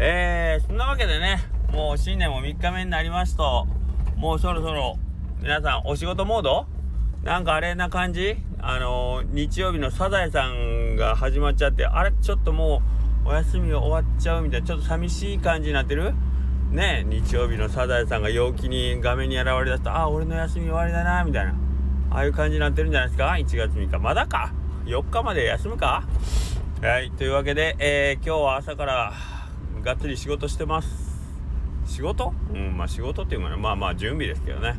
えー、そんなわけでね、もう新年も3日目になりますと、もうそろそろ皆さんお仕事モード？なんかあれな感じ？あのー、日曜日のサザエさんが始まっちゃって、あれ？ちょっともうお休みが終わっちゃうみたいな、ちょっと寂しい感じになってる？ね日曜日のサザエさんが陽気に画面に現れだすと、あ、俺の休み終わりだな、みたいな。ああいう感じになってるんじゃないですか ?1 月3日。まだか ?4 日まで休むか？はい。というわけで、えー、今日は朝からがっつり仕事してます。仕事？うん、まあ仕事っていうかね、まあまあ準備ですけどね。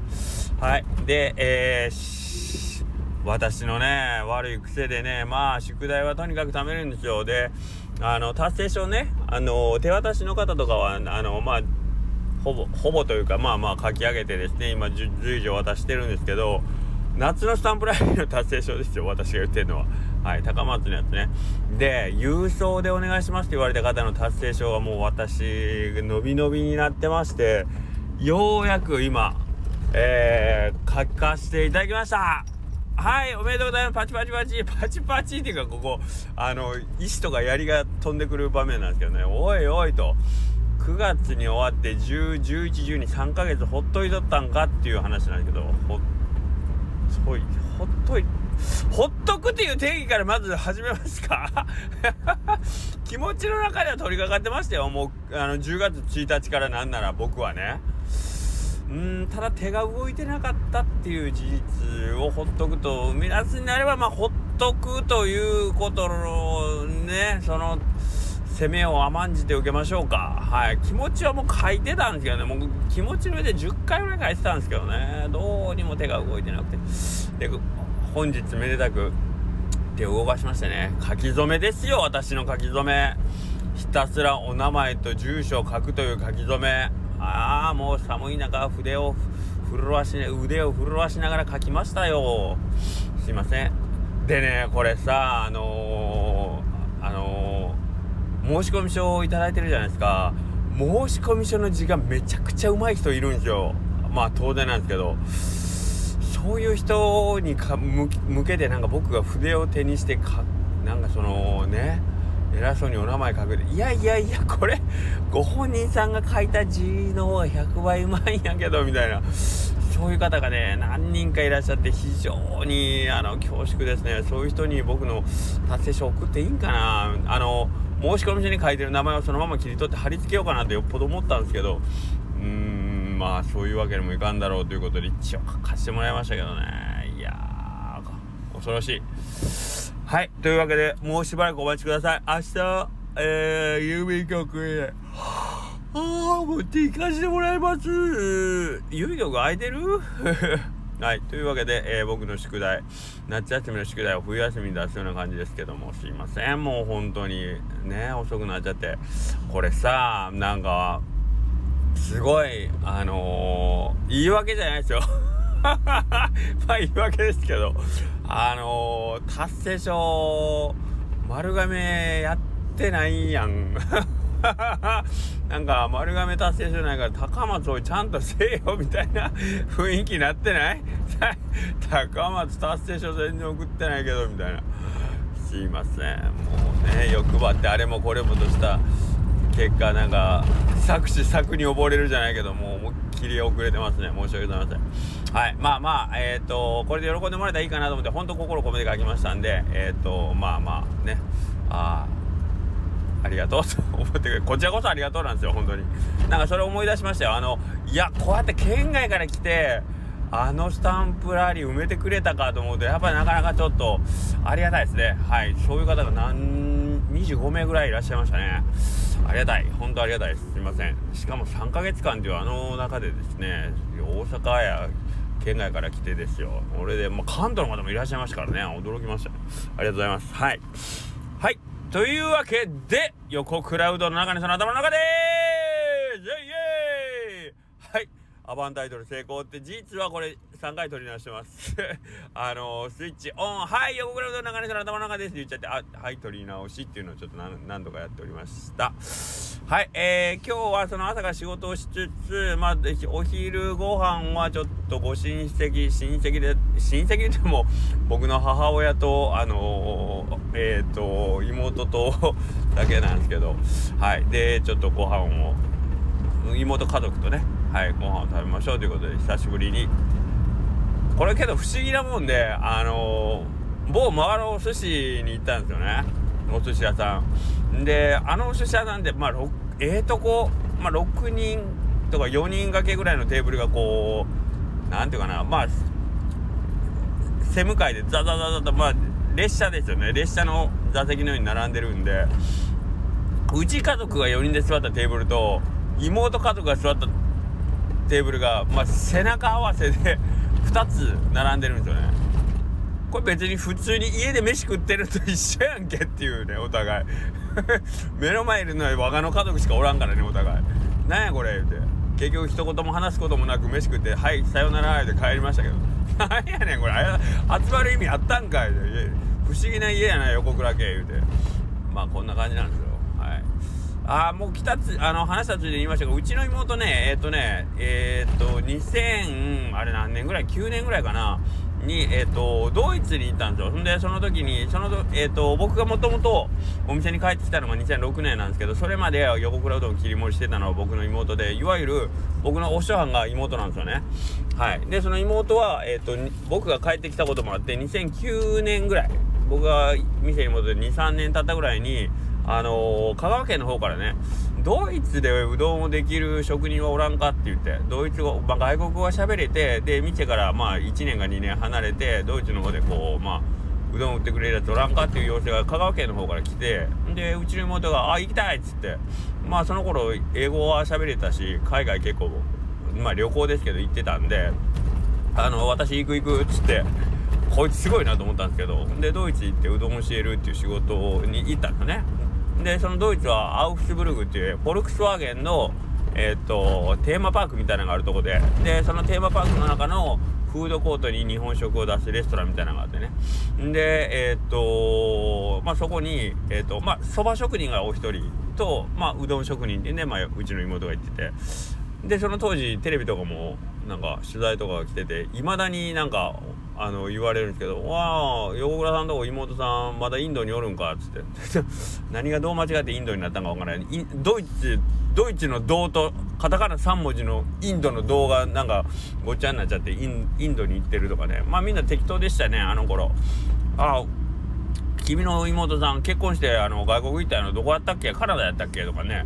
はい。で、えー、私のね、悪い癖でね、まあ宿題はとにかく貯めるんですよ。で、あの、達成証ね、あの、手渡しの方とかは、あの、まあ、ほぼ、ほぼというか、まあまあ書き上げてですね、今随時渡してるんですけど、夏のスタンプラリーの達成証ですよ、私が言ってるのは。はい、高松のやつね。で、郵送でお願いしますって言われた方の達成証がもう私、伸び伸びになってまして、ようやく今、えー、書かせていただきましたはい、おめでとうございます。パチパチパチ、パチパチっていうか、ここ、あの、石とか槍が飛んでくる場面なんですけどね、おいおいと、9月に終わって10、11、12、3ヶ月ほっといとったんかっていう話なんですけど、ほっほい。ほっといほっとくっていう定義からまず始めますか？気持ちの中では取り掛かってましたよ。もうあの10月1日からなんなら僕はね。うんただ手が動いてなかったっていう事実をほっとくと生み出すになればまあほっとくということのねその攻めを甘んじて受けましょうか。はい。気持ちはもう書いてたんですけどね、もう気持ちの上で10回ぐらい書いてたんですけどね、どうにも手が動いてなくて。で、本日めでたく手を動かしましてね、書き初めですよ、私の書き初め。ひたすらお名前と住所を書くという書き初め。ああ、もう寒い中、筆を震わし、腕を震わしながら書きましたよ。すいません。でね、これさ、あのー、あのー申し込書を頂いてるじゃないですか。申込書の字がめちゃくちゃ上手い人いるんですよ。まあ当然なんですけど。そういう人にか向けてなんか僕が筆を手にしてかなんかそのね偉そうにお名前書くで。いやいやいやこれご本人さんが書いた字の方が100倍うまいんやけどみたいな。そういう方がね何人かいらっしゃって非常にあの恐縮ですね。そういう人に僕の達成書送っていいんかな。あの申し込み書に書いてる名前をそのまま切り取って貼り付けようかなってよっぽど思ったんですけどうーんまあそういうわけにもいかんだろうということで一応書かせてもらいましたけどね。いやー恐ろしい。はいというわけでもうしばらくお待ちください。明日えー、郵便局へ。ああ持って行かせてもらいます。郵便局空いてる？はい。というわけで、えー、僕の宿題、夏休みの宿題を冬休みに出すような感じですけども、すいません。もう本当に、ね、遅くなっちゃって。これさ、なんか、すごい、あのー、言い訳じゃないですよ。まあ言い訳ですけど、あのー、達成証、丸亀やってないやん。なんか丸亀達成じゃないから高松をちゃんとせえよみたいな雰囲気になってない？高松達成書全然送ってないけどみたいな。すいません。もうね欲張ってあれもこれもとした結果なんか作詞作に溺れるじゃないけどもう思いっきり遅れてますね。申し訳ございません。はいまあまあえっ、ー、とこれで喜んでもらえたらいいかなと思って本当心込めて書きましたんでえっ、ー、とまあまあね。ああありがとうと思ってくれ こちらこそありがとうなんですよ本当に。なんかそれ思い出しましたよ。あのいやこうやって県外から来てあのスタンプラリー埋めてくれたかと思うとやっぱりなかなかちょっとありがたいですね。はい。そういう方が何25名ぐらいいらっしゃいましたね。ありがたい。本当ありがたいです。すいません。しかも3ヶ月間というあの中でですね大阪や県外から来てですよ。俺で、まあ、関東の方もいらっしゃいましたからね。驚きましたありがとうございます。はい。はい。というわけで、横クラウドの中にその頭の中でーすイエーイ！はい。アバンタイトル成功って実はこれ3回取り直してます。あのー、スイッチオン。はい。横クラウドの中にその頭の中です。って言っちゃってあはい取り直しっていうのをちょっと何度かやっておりました。はいえー、今日はその朝から仕事をしつつまあお昼ご飯はちょっとご親戚親戚で親戚でも僕の母親とあのー、えっ、ー、と妹とだけなんですけどはいでちょっとご飯を妹家族とねはいご飯を食べましょうということで久しぶりに。これけど不思議なもんであのー、某マガロ寿司に行ったんですよね。お寿司屋さん。であのお寿司屋さんでまあええー、とこ、まあ、6人とか4人掛けぐらいのテーブルがこうなんていうかなまあ背向かいでザザザザとまあ列車ですよね。列車の座席のように並んでるんで。うち家族が4人で座ったテーブルと妹家族が座ったテーブルが、まあ、背中合わせで2つ並んでるんですよね。これ別に普通に家で飯食ってると一緒やんけっていうねお互い。目の前いるのは我がの家族しかおらんからねお互い。なんやこれ言うて。結局一言も話すこともなく飯食って「はいさよなら」で帰りましたけど。なんやねんこれ。集まる意味あったんかい不思議な家やな横倉家言うて。まあこんな感じなんですよ。はい。あもう来たつあの話したついで言いましたがうちの妹ねえっ、とねえっ、と2000あれ何年ぐらい？9年ぐらいかな。に、えーと、ドイツに行ったんですよ。んでその時にその、えーと、僕がもともとお店に帰ってきたのが2006年なんですけどそれまで横倉うどん切り盛りしてたのは僕の妹でいわゆる僕のお師匠が妹なんですよね。はい、でその妹は、えーと、僕が帰ってきたこともあって2009年ぐらい僕が店に戻って23年経ったぐらいにあのー、香川県の方からねドイツでうどんをできる職人はおらんかって言ってドイツ語、まあ、外国語が喋れてで店からまあ1年か2年離れてドイツの方でこうまあうどん売ってくれるやつおらんかっていう要請が香川県の方から来てでうちの妹が「あ行きたい!」っつってまあその頃英語は喋れたし海外結構まあ旅行ですけど行ってたんで「あの私行く行く」っつってこいつすごいなと思ったんですけどでドイツ行ってうどん教えるっていう仕事に行ったんだねでそのドイツはアウフシュブルグっていうフォルクスワーゲンのえー、っとテーマパークみたいなのがあるとこで。でそのテーマパークの中のフードコートに日本食を出すレストランみたいなのがあってね。でえー、っとまあそこにえー、とまあそば職人がお一人とまあうどん職人ってね、まあ、うちの妹が行ってて。でその当時テレビとかもなんか取材とかが来てていまだになんかあの言われるんですけど「わあ横倉さんとこ妹さんまだインドにおるんか」っつって。何がどう間違ってインドになったんかわからない。ドイツドイツの「銅」とカタカナ3文字のインドの「銅」がなんかごっちゃになっちゃってインドに行ってるとかね。まあみんな適当でしたねあの頃。あ君の妹さん結婚してあの外国行ったのどこやったっけ？カナダやったっけ？とかね。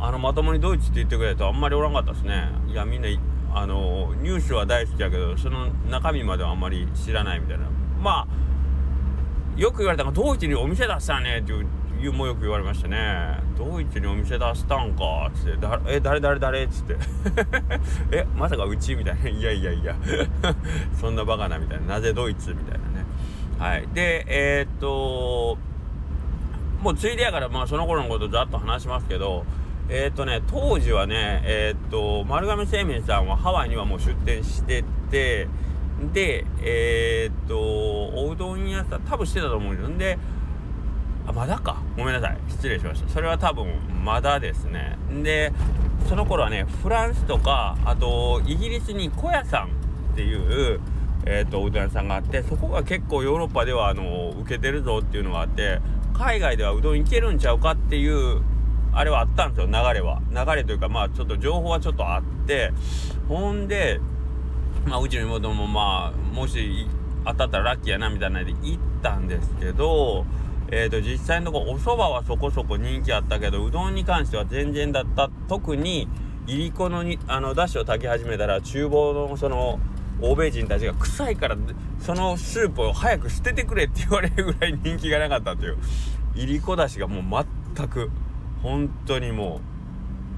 あのまともにドイツって言ってくれるとあんまりおらんかったですね。いやみんなあのニュースは大好きやけどその中身まではあんまり知らないみたいな。まあよく言われたのがドイツにお店出したねっていうもよく言われましたね。ドイツにお店出したんかっつって。だえ誰誰誰っつって。えまさかうちみたいな。いやいやいや。そんなバカなみたいな。なぜドイツみたいなね。はい。でえー、っともうついでやからまあその頃のことざっと話しますけどえっ、ー、とね、当時はね、えっ、と、丸亀製麺さんはハワイにはもう出店してて、で、えっ、と、おうどん屋さん、多分してたと思うんですよ。で、あ、まだか。ごめんなさい。失礼しました。それは多分、まだですね。で、その頃はね、フランスとか、あと、イギリスに小屋さんっていう、えっ、と、おうどん屋さんがあって、そこが結構ヨーロッパでは、あの、受けてるぞっていうのがあって、海外ではうどんいけるんちゃうかっていうあれはあったんですよ流れは。流れというかまあちょっと情報はちょっとあってほんでまあうちの妹もまあもし当たったらラッキーやなみたいなので行ったんですけどえーと、実際のとこお蕎麦はそこそこ人気あったけどうどんに関しては全然だった特にいりこのにあのだしを炊き始めたら厨房のその欧米人たちが臭いからそのスープを早く捨ててくれって言われるぐらい人気がなかったという。いりこだしがもう全く本当にも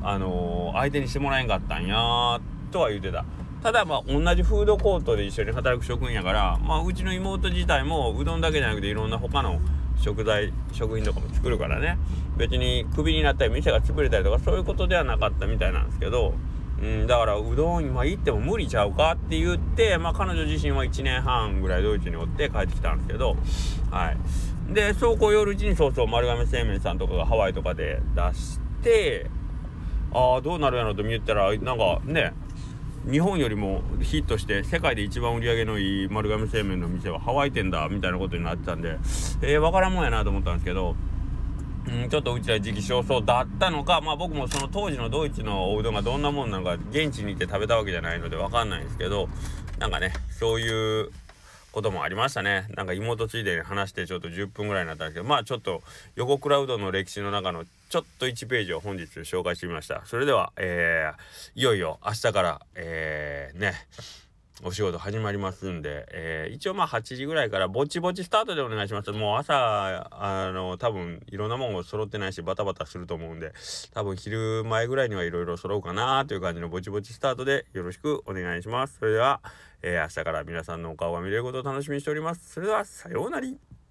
うあのー、相手にしてもらえんかったんやとは言ってた。ただまあ同じフードコートで一緒に働く職員やからまあうちの妹自体もうどんだけじゃなくていろんな他の食材食品とかも作るからね。別にクビになったり店が潰れたりとかそういうことではなかったみたいなんですけどうん、だからうどん今行っても無理ちゃうかって言って、まあ、彼女自身は1年半ぐらいドイツにおって帰ってきたんですけどはい。でそうこう夜うちにそうそう丸亀製麺さんとかがハワイとかで出してああどうなるやろと見たらなんかね日本よりもヒットして世界で一番売り上げのいい丸亀製麺の店はハワイ店だみたいなことになってたんでえー、分からんもんやなと思ったんですけどうん、ちょっとうちら時期尚早だったのか、まあ僕もその当時のドイツのおうどんがどんなもんなのか、現地に行って食べたわけじゃないのでわかんないんですけど、なんかね、そういうこともありましたね。なんか妹ついでに話してちょっと10分ぐらいになったんですけど、まあちょっと横クラウドの歴史の中のちょっと1ページを本日紹介してみました。それでは、えー、いよいよ明日から、えー、ね、お仕事始まりますんで、えー、一応まあ8時ぐらいからぼちぼちスタートでお願いします。もう朝、あの、多分いろんなもんを揃ってないしバタバタすると思うんで、多分昼前ぐらいにはいろいろ揃うかなという感じのぼちぼちスタートでよろしくお願いします。それでは、えー、明日から皆さんのお顔が見れることを楽しみにしております。それでは、さようなら。